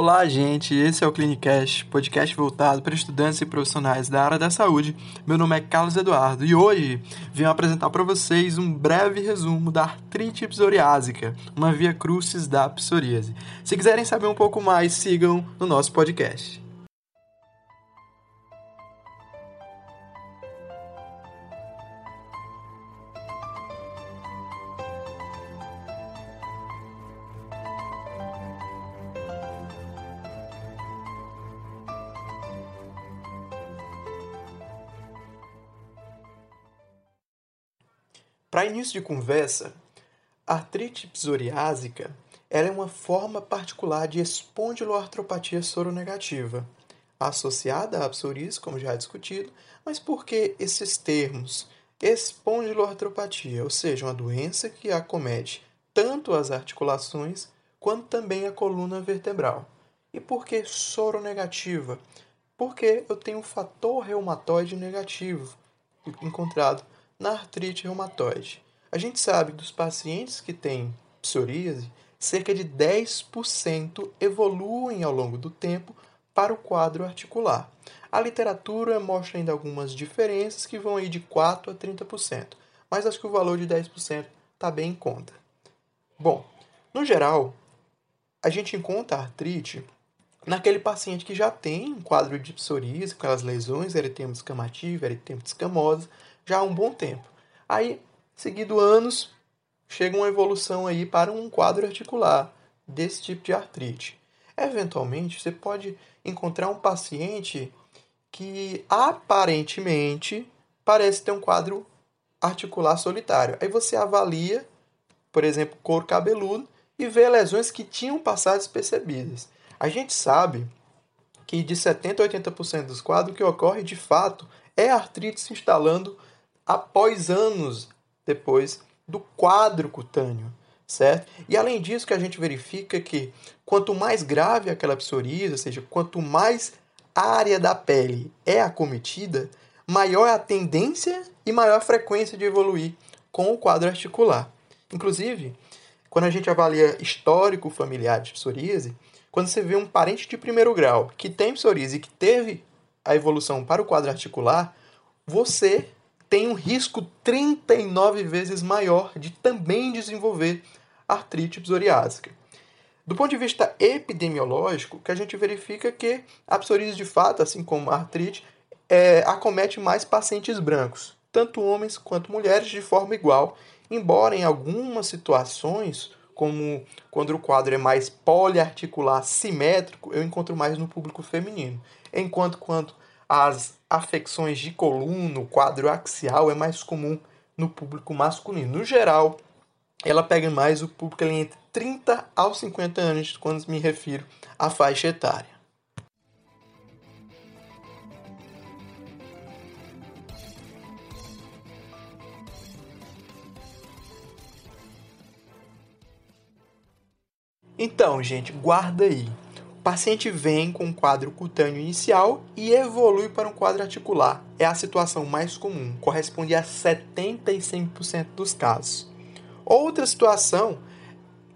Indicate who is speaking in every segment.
Speaker 1: Olá, gente. Esse é o Clinicast, podcast voltado para estudantes e profissionais da área da saúde. Meu nome é Carlos Eduardo e hoje venho apresentar para vocês um breve resumo da artrite psoriásica, uma via crucis da psoríase. Se quiserem saber um pouco mais, sigam no nosso podcast. Para início de conversa, a artrite psoriásica ela é uma forma particular de espondiloartropatia soronegativa, associada à psoríase, como já é discutido, mas por que esses termos? Espondiloartropatia, ou seja, uma doença que acomete tanto as articulações quanto também a coluna vertebral. E por que soronegativa? Porque eu tenho um fator reumatoide negativo encontrado na artrite reumatoide. A gente sabe dos pacientes que têm psoríase, cerca de 10% evoluem ao longo do tempo para o quadro articular. A literatura mostra ainda algumas diferenças que vão aí de 4 a 30%, mas acho que o valor de 10% está bem em conta. Bom, no geral, a gente encontra artrite naquele paciente que já tem um quadro de psoríase, com aquelas lesões, eritema eritema escamosa, já há um bom tempo. Aí, seguido anos, chega uma evolução aí para um quadro articular desse tipo de artrite. Eventualmente, você pode encontrar um paciente que aparentemente parece ter um quadro articular solitário. Aí você avalia, por exemplo, couro cabeludo e vê lesões que tinham passado despercebidas. A gente sabe que de 70 a 80% dos quadros, que ocorre de fato é artrite se instalando após anos depois do quadro cutâneo, certo? E além disso, que a gente verifica que quanto mais grave aquela psoríase, ou seja, quanto mais área da pele é acometida, maior é a tendência e maior a frequência de evoluir com o quadro articular. Inclusive, quando a gente avalia histórico familiar de psoríase, quando você vê um parente de primeiro grau que tem psoríase e que teve a evolução para o quadro articular, você tem um risco 39 vezes maior de também desenvolver artrite psoriásica. Do ponto de vista epidemiológico, que a gente verifica que a psoríase de fato, assim como a artrite, é, acomete mais pacientes brancos, tanto homens quanto mulheres, de forma igual, embora em algumas situações, como quando o quadro é mais poliarticular simétrico, eu encontro mais no público feminino. Enquanto quando as afecções de coluna, o quadro axial é mais comum no público masculino. No geral, ela pega mais o público ali entre 30 aos 50 anos, quando me refiro à faixa etária. Então, gente, guarda aí paciente vem com um quadro cutâneo inicial e evolui para um quadro articular. É a situação mais comum, corresponde a 75% dos casos. Outra situação,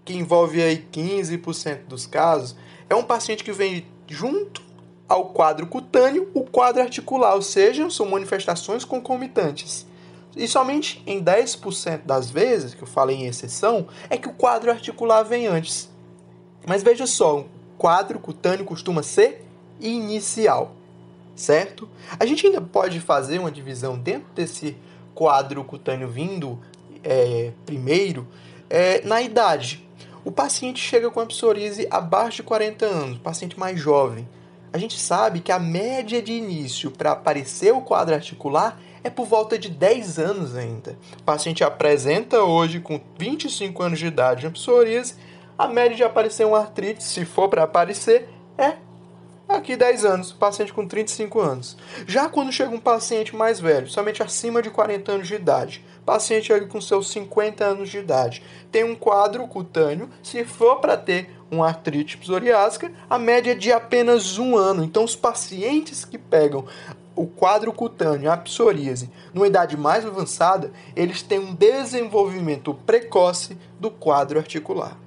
Speaker 1: que envolve aí 15% dos casos, é um paciente que vem junto ao quadro cutâneo o quadro articular, ou seja, são manifestações concomitantes. E somente em 10% das vezes, que eu falei em exceção, é que o quadro articular vem antes. Mas veja só, quadro cutâneo costuma ser inicial, certo? A gente ainda pode fazer uma divisão dentro desse quadro cutâneo vindo é, primeiro é, na idade. O paciente chega com a psoríase abaixo de 40 anos, paciente mais jovem. A gente sabe que a média de início para aparecer o quadro articular é por volta de 10 anos ainda. O paciente apresenta hoje com 25 anos de idade a psoríase a média de aparecer um artrite, se for para aparecer, é aqui 10 anos, paciente com 35 anos. Já quando chega um paciente mais velho, somente acima de 40 anos de idade, paciente ali com seus 50 anos de idade, tem um quadro cutâneo, se for para ter uma artrite psoriásica, a média é de apenas um ano. Então, os pacientes que pegam o quadro cutâneo, a psoríase, numa idade mais avançada, eles têm um desenvolvimento precoce do quadro articular.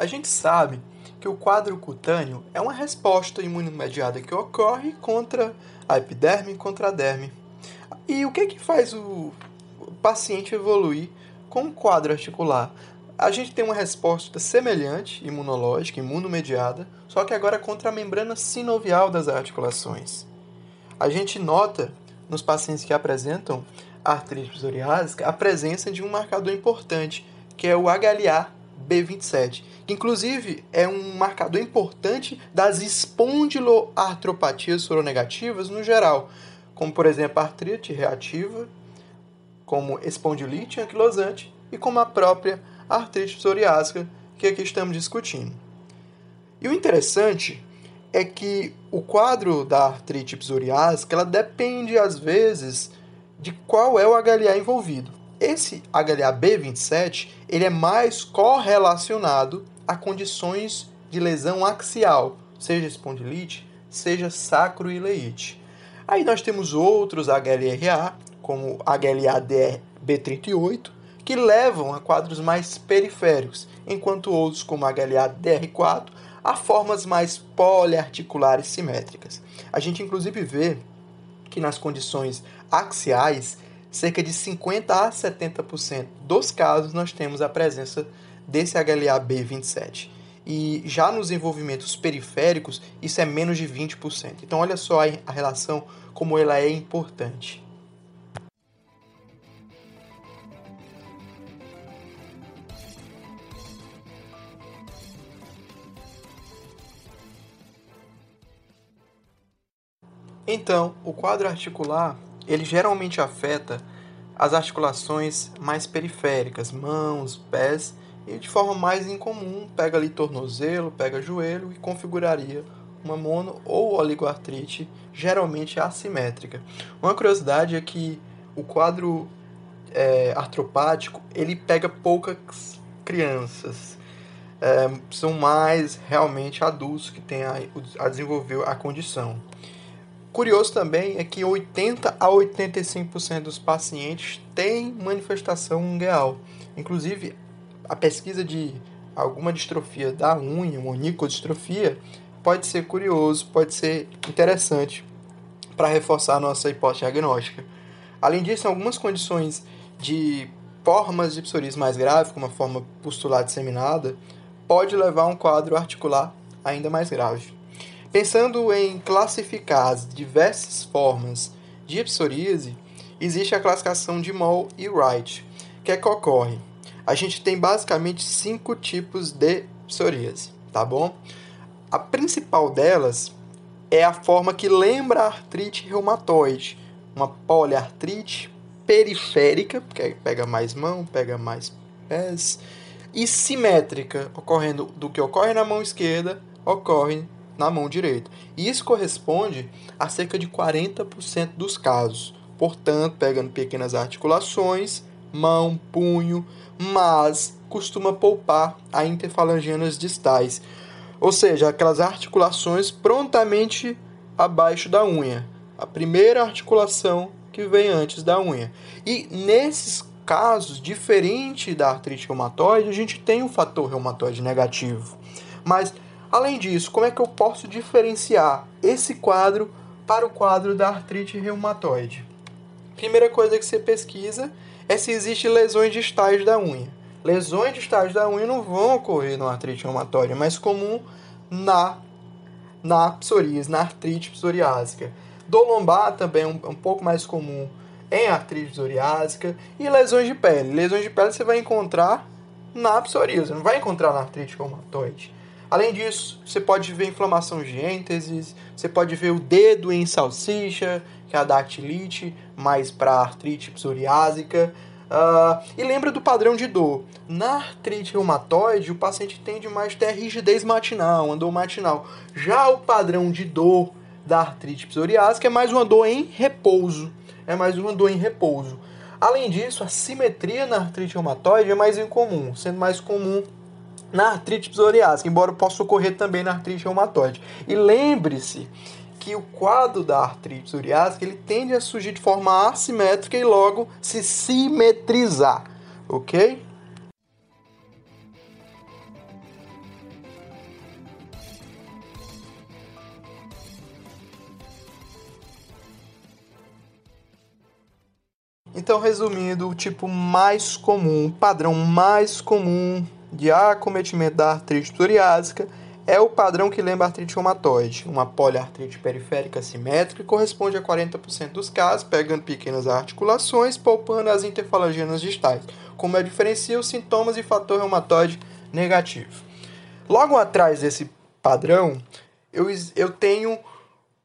Speaker 1: A gente sabe que o quadro cutâneo é uma resposta imunomediada que ocorre contra a epiderme e contra a derme. E o que, que faz o paciente evoluir com o quadro articular? A gente tem uma resposta semelhante, imunológica, imunomediada, só que agora contra a membrana sinovial das articulações. A gente nota nos pacientes que apresentam artrite psoriásica a presença de um marcador importante, que é o HLA B27, que inclusive é um marcador importante das espondiloartropatias soronegativas no geral, como por exemplo a artrite reativa, como espondilite anquilosante e como a própria artrite psoriásica que aqui estamos discutindo. E o interessante é que o quadro da artrite psoriásica ela depende às vezes de qual é o HLA envolvido. Esse HLA-B27 ele é mais correlacionado a condições de lesão axial, seja espondilite, seja sacroileite. Aí nós temos outros HLA, como HLA-B38, que levam a quadros mais periféricos, enquanto outros, como HLA-DR4, a formas mais poliarticulares simétricas. A gente inclusive vê que nas condições axiais, cerca de 50 a 70% dos casos nós temos a presença desse HLA-B27. E já nos envolvimentos periféricos, isso é menos de 20%. Então, olha só a relação, como ela é importante. Então, o quadro articular, ele geralmente afeta as articulações mais periféricas, mãos, pés, e de forma mais incomum, pega ali tornozelo, pega joelho e configuraria uma mono ou oligoartrite, geralmente assimétrica. Uma curiosidade é que o quadro é, artropático, ele pega poucas crianças. É, são mais realmente adultos que têm a, a desenvolver a condição. Curioso também é que 80 a 85% dos pacientes têm manifestação ungueal. Inclusive, a pesquisa de alguma distrofia da unha, uma pode ser curioso, pode ser interessante para reforçar a nossa hipótese diagnóstica. Além disso, algumas condições de formas de psoríase mais grave, como a forma pustular disseminada, pode levar a um quadro articular ainda mais grave. Pensando em classificar as diversas formas de psoríase, existe a classificação de Moll e Wright, que é que ocorre. A gente tem basicamente cinco tipos de psoríase, tá bom? A principal delas é a forma que lembra a artrite reumatoide, uma poliartrite periférica, porque pega mais mão, pega mais pés, e simétrica, ocorrendo do que ocorre na mão esquerda, ocorre na mão direita. E isso corresponde a cerca de 40% dos casos. Portanto, pegando pequenas articulações, mão, punho, mas costuma poupar a interfalangianas distais, ou seja, aquelas articulações prontamente abaixo da unha, a primeira articulação que vem antes da unha. E nesses casos, diferente da artrite reumatoide, a gente tem um fator reumatoide negativo. Mas Além disso, como é que eu posso diferenciar esse quadro para o quadro da artrite reumatoide? Primeira coisa que você pesquisa é se existem lesões distais da unha. Lesões distais da unha não vão ocorrer no artrite reumatoide, mais comum na, na psoríase, na artrite psoriásica. Dor lombar também é um, um pouco mais comum em artrite psoriásica. E lesões de pele. Lesões de pele você vai encontrar na psoríase, não vai encontrar na artrite reumatoide. Além disso, você pode ver inflamação de ênteses, você pode ver o dedo em salsicha, que é a dactilite, mais para artrite psoriásica. Uh, e lembra do padrão de dor. Na artrite reumatoide, o paciente tende mais a ter rigidez matinal, uma dor matinal. Já o padrão de dor da artrite psoriásica é mais uma dor em repouso. É mais uma dor em repouso. Além disso, a simetria na artrite reumatoide é mais incomum, sendo mais comum na artrite psoriásica, embora possa ocorrer também na artrite reumatoide. E lembre-se que o quadro da artrite psoriásica ele tende a surgir de forma assimétrica e logo se simetrizar, ok? Então, resumindo, o tipo mais comum, o padrão mais comum de acometimento da artrite psoriásica é o padrão que lembra artrite reumatoide, uma poliartrite periférica simétrica corresponde a 40% dos casos, pegando pequenas articulações, poupando as interfalangianas distais, como é diferencia os sintomas e fator reumatoide negativo. Logo atrás desse padrão, eu, eu tenho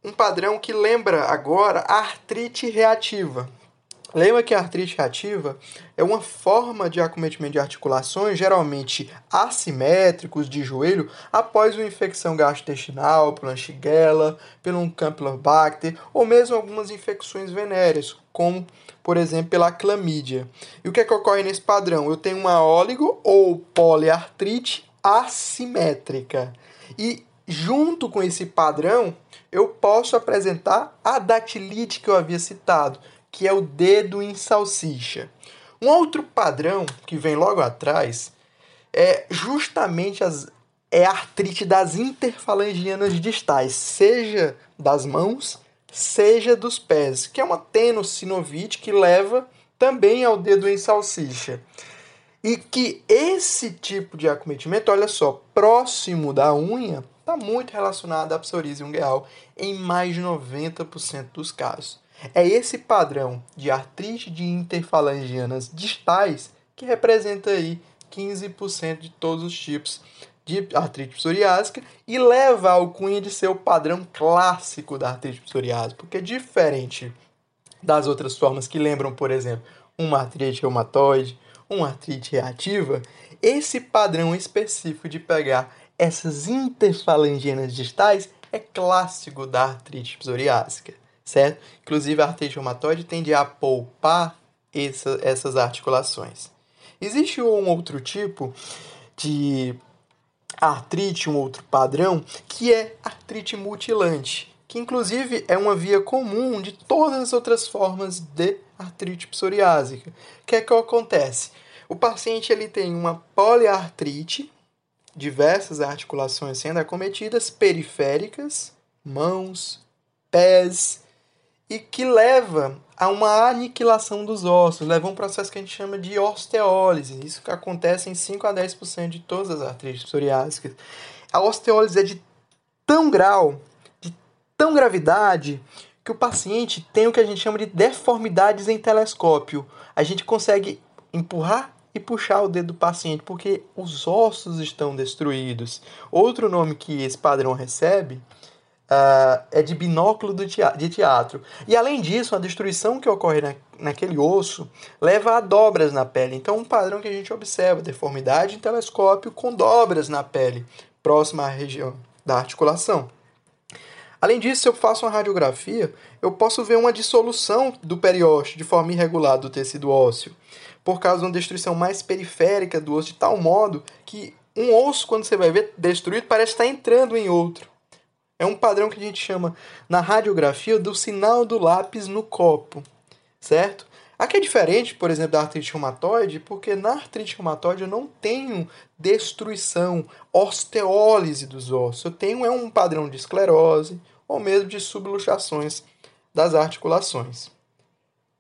Speaker 1: um padrão que lembra agora a artrite reativa, Lembra que a artrite reativa é uma forma de acometimento de articulações, geralmente assimétricos, de joelho, após uma infecção gastrointestinal, pela Shigella, pelo Campylobacter, ou mesmo algumas infecções venéreas, como, por exemplo, pela clamídia. E o que, é que ocorre nesse padrão? Eu tenho uma óligo ou poliartrite assimétrica. E junto com esse padrão, eu posso apresentar a dactilite que eu havia citado que é o dedo em salsicha. Um outro padrão que vem logo atrás é justamente as, é a artrite das interfalangianas distais, seja das mãos, seja dos pés, que é uma tenossinovite que leva também ao dedo em salsicha. E que esse tipo de acometimento, olha só, próximo da unha, está muito relacionado à psoríase ungueal em mais de 90% dos casos. É esse padrão de artrite de interfalangianas distais que representa aí 15% de todos os tipos de artrite psoriásica e leva ao cunha de ser o padrão clássico da artrite psoriásica, porque diferente das outras formas que lembram, por exemplo, uma artrite reumatoide, uma artrite reativa, esse padrão específico de pegar essas interfalangianas distais é clássico da artrite psoriásica certo? Inclusive, a artrite reumatoide tende a poupar essa, essas articulações. Existe um outro tipo de artrite, um outro padrão, que é artrite mutilante, que inclusive é uma via comum de todas as outras formas de artrite psoriásica. O que é que acontece? O paciente ele tem uma poliartrite, diversas articulações sendo acometidas, periféricas, mãos, pés, e que leva a uma aniquilação dos ossos, leva a um processo que a gente chama de osteólise. Isso que acontece em 5 a 10% de todas as artrites psoriásicas. A osteólise é de tão grau, de tão gravidade, que o paciente tem o que a gente chama de deformidades em telescópio. A gente consegue empurrar e puxar o dedo do paciente porque os ossos estão destruídos. Outro nome que esse padrão recebe uh, é de binóculo de teatro. E além disso, a destruição que ocorre na, naquele osso leva a dobras na pele. Então, um padrão que a gente observa, deformidade em telescópio com dobras na pele, próxima à região da articulação. Além disso, se eu faço uma radiografia, eu posso ver uma dissolução do periósteo de forma irregular do tecido ósseo, por causa de uma destruição mais periférica do osso, de tal modo que um osso, quando você vai ver destruído, parece estar entrando em outro. É um padrão que a gente chama na radiografia do sinal do lápis no copo, certo? Aqui é diferente, por exemplo, da artrite reumatoide, porque na artrite reumatoide eu não tenho destruição, osteólise dos ossos. Eu tenho é um padrão de esclerose ou mesmo de subluxações das articulações.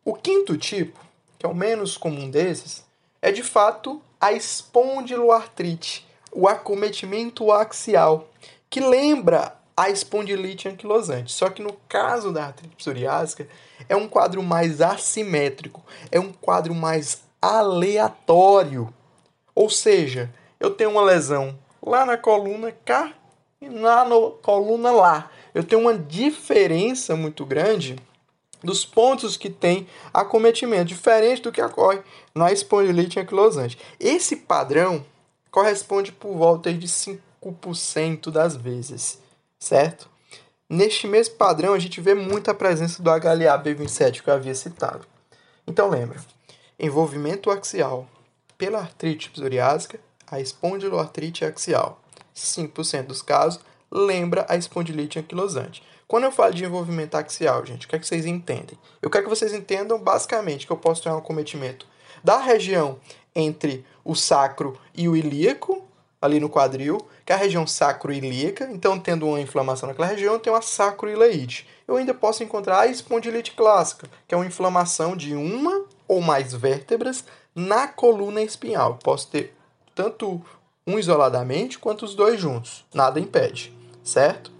Speaker 1: O quinto tipo, que é o menos comum desses, é de fato a espondiloartrite, o acometimento axial, que lembra a espondilite anquilosante. Só que no caso da artrite psoriásica, é um quadro mais assimétrico, é um quadro mais aleatório. Ou seja, eu tenho uma lesão lá na coluna cá e lá na coluna lá. Eu tenho uma diferença muito grande dos pontos que tem acometimento, diferente do que ocorre na espondilite anquilosante. Esse padrão corresponde por volta de 5% das vezes certo? Neste mesmo padrão, a gente vê muita presença do HLA-B27 que eu havia citado. Então lembra, envolvimento axial pela artrite psoriásica, a espondiloartrite axial. 5% dos casos lembra a espondilite anquilosante. Quando eu falo de envolvimento axial, gente, o que é que vocês entendem? Eu quero que vocês entendam basicamente que eu posso ter um acometimento da região entre o sacro e o ilíaco, ali no quadril, que é a região sacroilíaca. Então, tendo uma inflamação naquela região, tenho a sacroileite. Eu ainda posso encontrar a espondilite clássica, que é uma inflamação de uma ou mais vértebras na coluna espinhal. Posso ter tanto um isoladamente quanto os dois juntos. Nada impede, certo?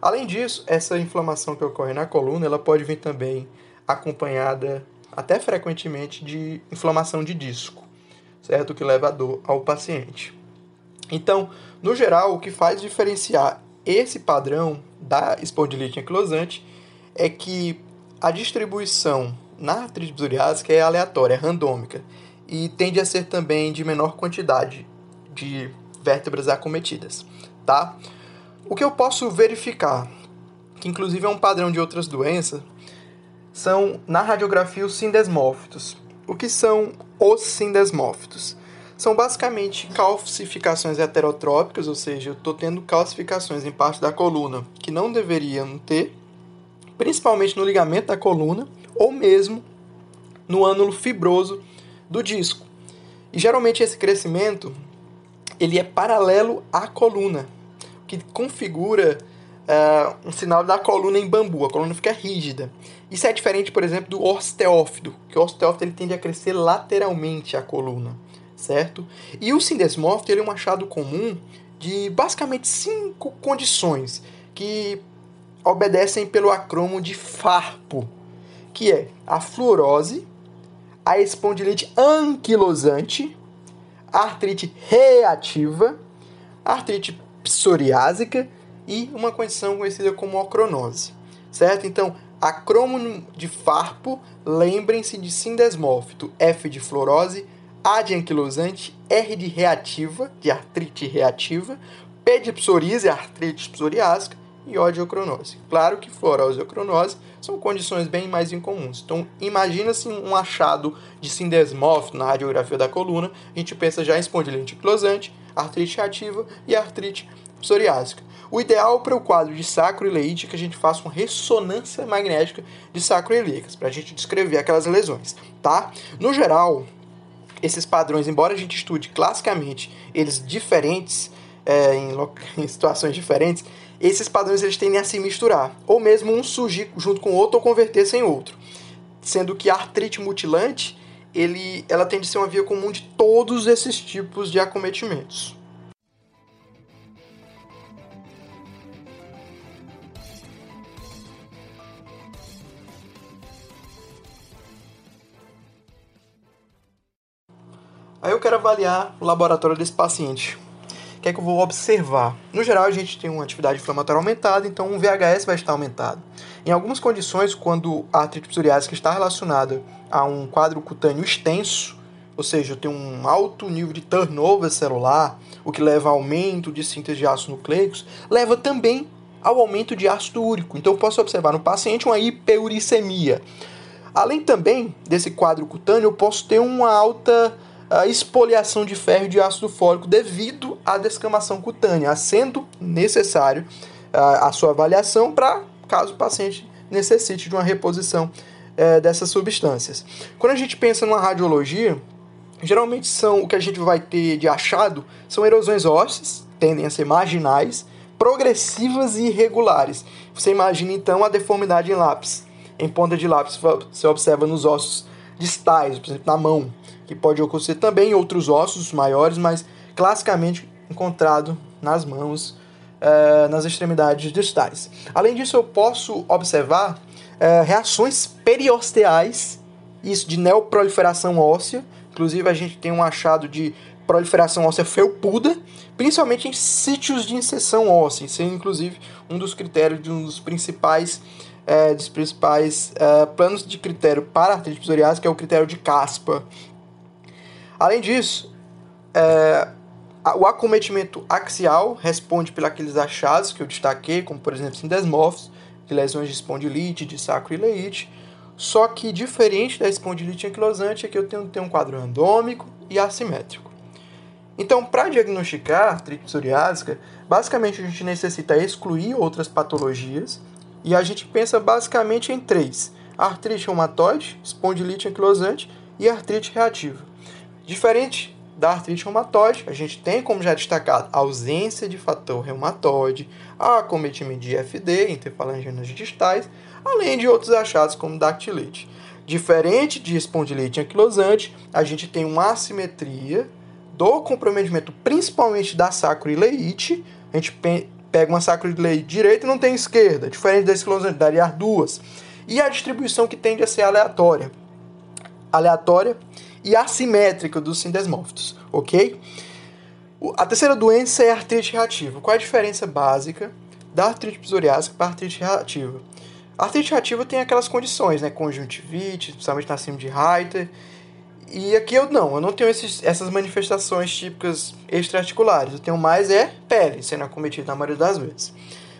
Speaker 1: Além disso, essa inflamação que ocorre na coluna, ela pode vir também acompanhada até frequentemente de inflamação de disco, certo? Que leva a dor ao paciente. Então, no geral, o que faz diferenciar esse padrão da espondilite anquilosante é que a distribuição na artrite psoriásica é aleatória, é randômica e tende a ser também de menor quantidade de vértebras acometidas, tá? O que eu posso verificar, que inclusive é um padrão de outras doenças, são na radiografia os sindesmófitos. O que são os sindesmófitos? São basicamente calcificações heterotrópicas, ou seja, eu estou tendo calcificações em parte da coluna que não deveriam ter, principalmente no ligamento da coluna, ou mesmo no ânulo fibroso do disco. E geralmente esse crescimento ele é paralelo à coluna, que configura uh, um sinal da coluna em bambu. A coluna fica rígida. Isso é diferente, por exemplo, do osteófito, que o osteófito ele tende a crescer lateralmente a coluna, certo? E o sindesmófito ele é um achado comum de basicamente cinco condições que obedecem pelo acromo de FARPO, que é a fluorose, a espondilite anquilosante, a artrite reativa, a artrite psoriásica e uma condição conhecida como ocronose, certo? Então, acrônimo de farpo, lembrem-se de sindesmófito, F de fluorose, A de anquilosante, R de reativa, de artrite reativa, P de psoríase, artrite psoriásica, e odeocronose. Claro que fluorose e ocronose são condições bem mais incomuns. Então, imagina-se um achado de sindesmófito na radiografia da coluna, a gente pensa já em espondilite anquilosante, artrite ativa e artrite psoriásica. O ideal para o quadro de sacroileite é que a gente faça uma ressonância magnética de sacroileicas, para a gente descrever aquelas lesões, tá? No geral, esses padrões, embora a gente estude classicamente eles diferentes, é, em, em situações diferentes, esses padrões eles tendem a se misturar, ou mesmo um surgir junto com outro ou converter-se em outro. Sendo que a artrite mutilante, ele, ela tende a ser uma via comum de todos esses tipos de acometimentos. Aí eu quero avaliar o laboratório desse paciente o que é que eu vou observar? No geral, a gente tem uma atividade inflamatória aumentada, então o VHS vai estar aumentado. Em algumas condições, quando a artrite psoriásica está relacionada a um quadro cutâneo extenso, ou seja, tem um alto nível de turnover celular, o que leva ao aumento de síntese de ácidos nucleicos, leva também ao aumento de ácido úrico. Então, eu posso observar no paciente uma hiperuricemia. Além também desse quadro cutâneo, eu posso ter uma alta a expoliação de ferro e de ácido fólico devido à descamação cutânea, sendo necessário a sua avaliação para caso o paciente necessite de uma reposição é, dessas substâncias. Quando a gente pensa numa radiologia, geralmente são o que a gente vai ter de achado são erosões ósseas, tendem a ser marginais, progressivas e irregulares. Você imagina então a deformidade em lápis. Em ponta de lápis você observa nos ossos distais, por exemplo, na mão que pode ocorrer também em outros ossos maiores, mas classicamente encontrado nas mãos, uh, nas extremidades distais. Além disso, eu posso observar uh, reações periosteais, isso de neoproliferação óssea. Inclusive, a gente tem um achado de proliferação óssea felpuda, principalmente em sítios de inserção óssea. É, inclusive, um dos critérios de um dos principais é, dos principais é, planos de critério para artrite psoriásica, que é o critério de Caspa, Além disso, é, o acometimento axial responde pelos achados que eu destaquei, como por exemplo sindesmorfos, de lesões de espondilite, de sacroileite, só que diferente da espondilite anquilosante é que eu tenho, tenho um quadro randômico e assimétrico. Então, para diagnosticar artrite psoriásica, basicamente a gente necessita excluir outras patologias e a gente pensa basicamente em três: artrite reumatoide, espondilite anquilosante e artrite reativa. Diferente da artrite reumatoide, a gente tem, como já destacado, ausência de fator reumatoide, acometimento de IFD, interfalanginas distais, além de outros achados como dactilite. Diferente de espondilite anquilosante, a gente tem uma assimetria do comprometimento, principalmente da sacroileite. A gente pega uma sacroileite direita e não tem esquerda, diferente da esclerosante, daria duas. E a distribuição que tende a ser aleatória. Aleatória e assimétrica dos sindesmófitos, ok? A terceira doença é a artrite reativa. Qual é a diferença básica da artrite psoriásica para a artrite reativa? A artrite reativa tem aquelas condições, né? Conjuntivite, principalmente na síndrome de Reiter. E aqui eu não, eu não tenho esses, essas manifestações típicas extraarticulares. Eu tenho mais é pele sendo acometida na maioria das vezes.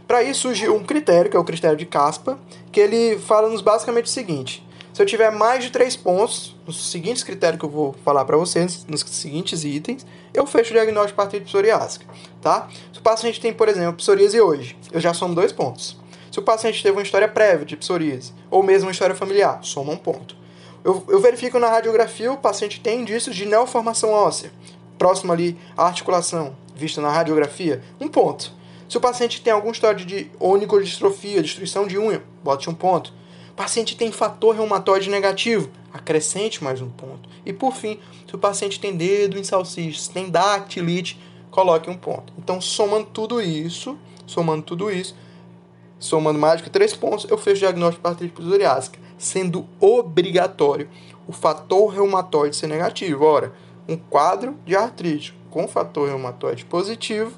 Speaker 1: Para isso surgiu um critério, que é o critério de Caspa, que ele fala-nos basicamente o seguinte: se eu tiver mais de três pontos, nos seguintes critérios que eu vou falar para vocês, nos seguintes itens, eu fecho o diagnóstico de artrite psoriásica, tá? Se o paciente tem, por exemplo, psoríase hoje, eu já somo dois pontos. Se o paciente teve uma história prévia de psoríase, ou mesmo uma história familiar, soma um ponto. Eu, eu verifico na radiografia, o paciente tem indícios de neoformação óssea, próximo ali à articulação, vista na radiografia, um ponto. Se o paciente tem alguma história de onicodistrofia, destruição de unha, bote um ponto paciente tem fator reumatoide negativo, acrescente mais um ponto. E por fim, se o paciente tem dedo em salsichas, tem dactilite, coloque um ponto. Então, somando tudo isso, somando tudo isso, somando mais que três pontos, eu fecho o diagnóstico de artrite psoriásica, sendo obrigatório o fator reumatoide ser negativo. Ora, um quadro de artrite com fator reumatoide positivo,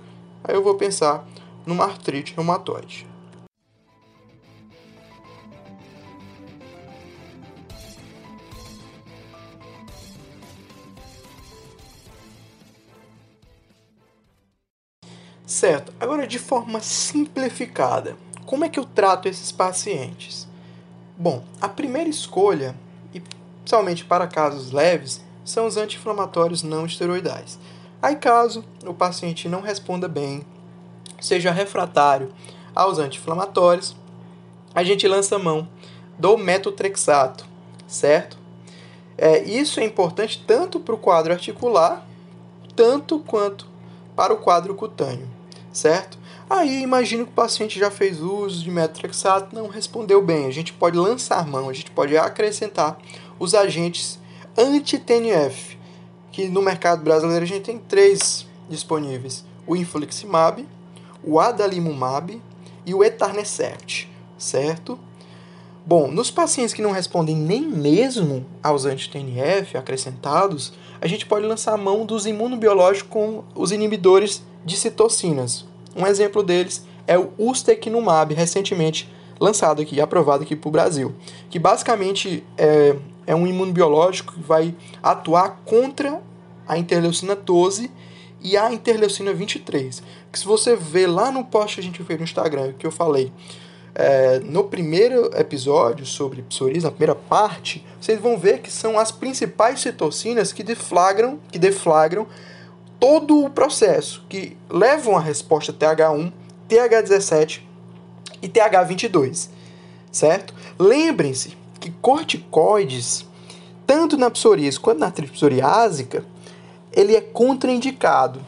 Speaker 1: aí eu vou pensar numa artrite reumatoide. Certo, agora de forma simplificada, como é que eu trato esses pacientes? Bom, a primeira escolha, e principalmente para casos leves, são os anti-inflamatórios não esteroidais. Aí, caso o paciente não responda bem, seja refratário aos anti-inflamatórios, a gente lança mão do metotrexato, certo? É, isso é importante tanto para o quadro articular, tanto quanto para o quadro cutâneo certo? Aí imagino que o paciente já fez uso de metotrexato, não respondeu bem. A gente pode lançar mão, a gente pode acrescentar os agentes anti-TNF, que no mercado brasileiro a gente tem três disponíveis: o infliximab, o adalimumab e o etarnecert, certo? Bom, nos pacientes que não respondem nem mesmo aos anti-TNF acrescentados, a gente pode lançar mão dos imunobiológicos com os inibidores de citocinas. Um exemplo deles é o ustekinumab, recentemente lançado aqui, aprovado aqui para o Brasil, que basicamente é, é um imunobiológico que vai atuar contra a interleucina 12 e a interleucina 23. Que se você ver lá no post que a gente fez no Instagram, que eu falei, é, no primeiro episódio sobre psoríase, na primeira parte, vocês vão ver que são as principais citocinas que deflagram, que deflagram todo o processo, que levam a resposta TH1, TH17 e TH22, certo? Lembrem-se que corticoides, tanto na psoríase quanto na artrite ele é contraindicado.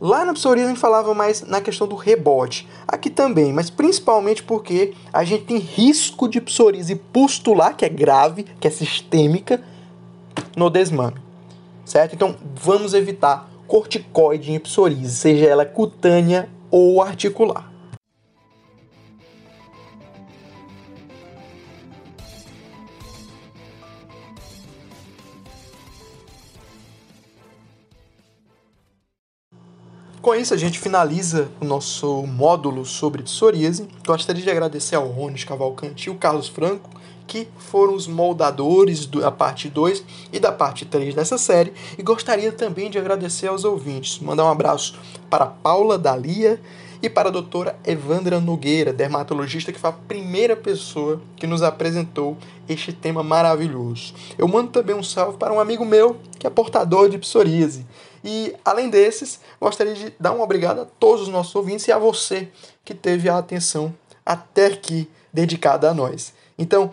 Speaker 1: Lá na psoríase a gente falava mais na questão do rebote. Aqui também, mas principalmente porque a gente tem risco de psoríase pustular, que é grave, que é sistêmica, no desmame. Certo? Então, vamos evitar corticoide em psoríase, seja ela cutânea ou articular. Com isso, a gente finaliza o nosso módulo sobre psoríase. Gostaria de agradecer ao Rony Cavalcante e o Carlos Franco, que foram os moldadores da parte 2 e da parte 3 dessa série. E gostaria também de agradecer aos ouvintes. Mandar um abraço para Paula Dalia e para a doutora Evandra Nogueira, dermatologista, que foi a primeira pessoa que nos apresentou este tema maravilhoso. Eu mando também um salve para um amigo meu, que é portador de psoríase. E, além desses, gostaria de dar um obrigado a todos os nossos ouvintes e a você que teve a atenção até aqui dedicada a nós. Então,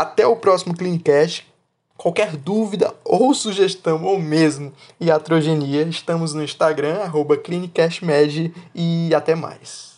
Speaker 1: até o próximo Clinicast. Qualquer dúvida ou sugestão ou mesmo iatrogenia, estamos no Instagram, arroba ClinicastMed e até mais.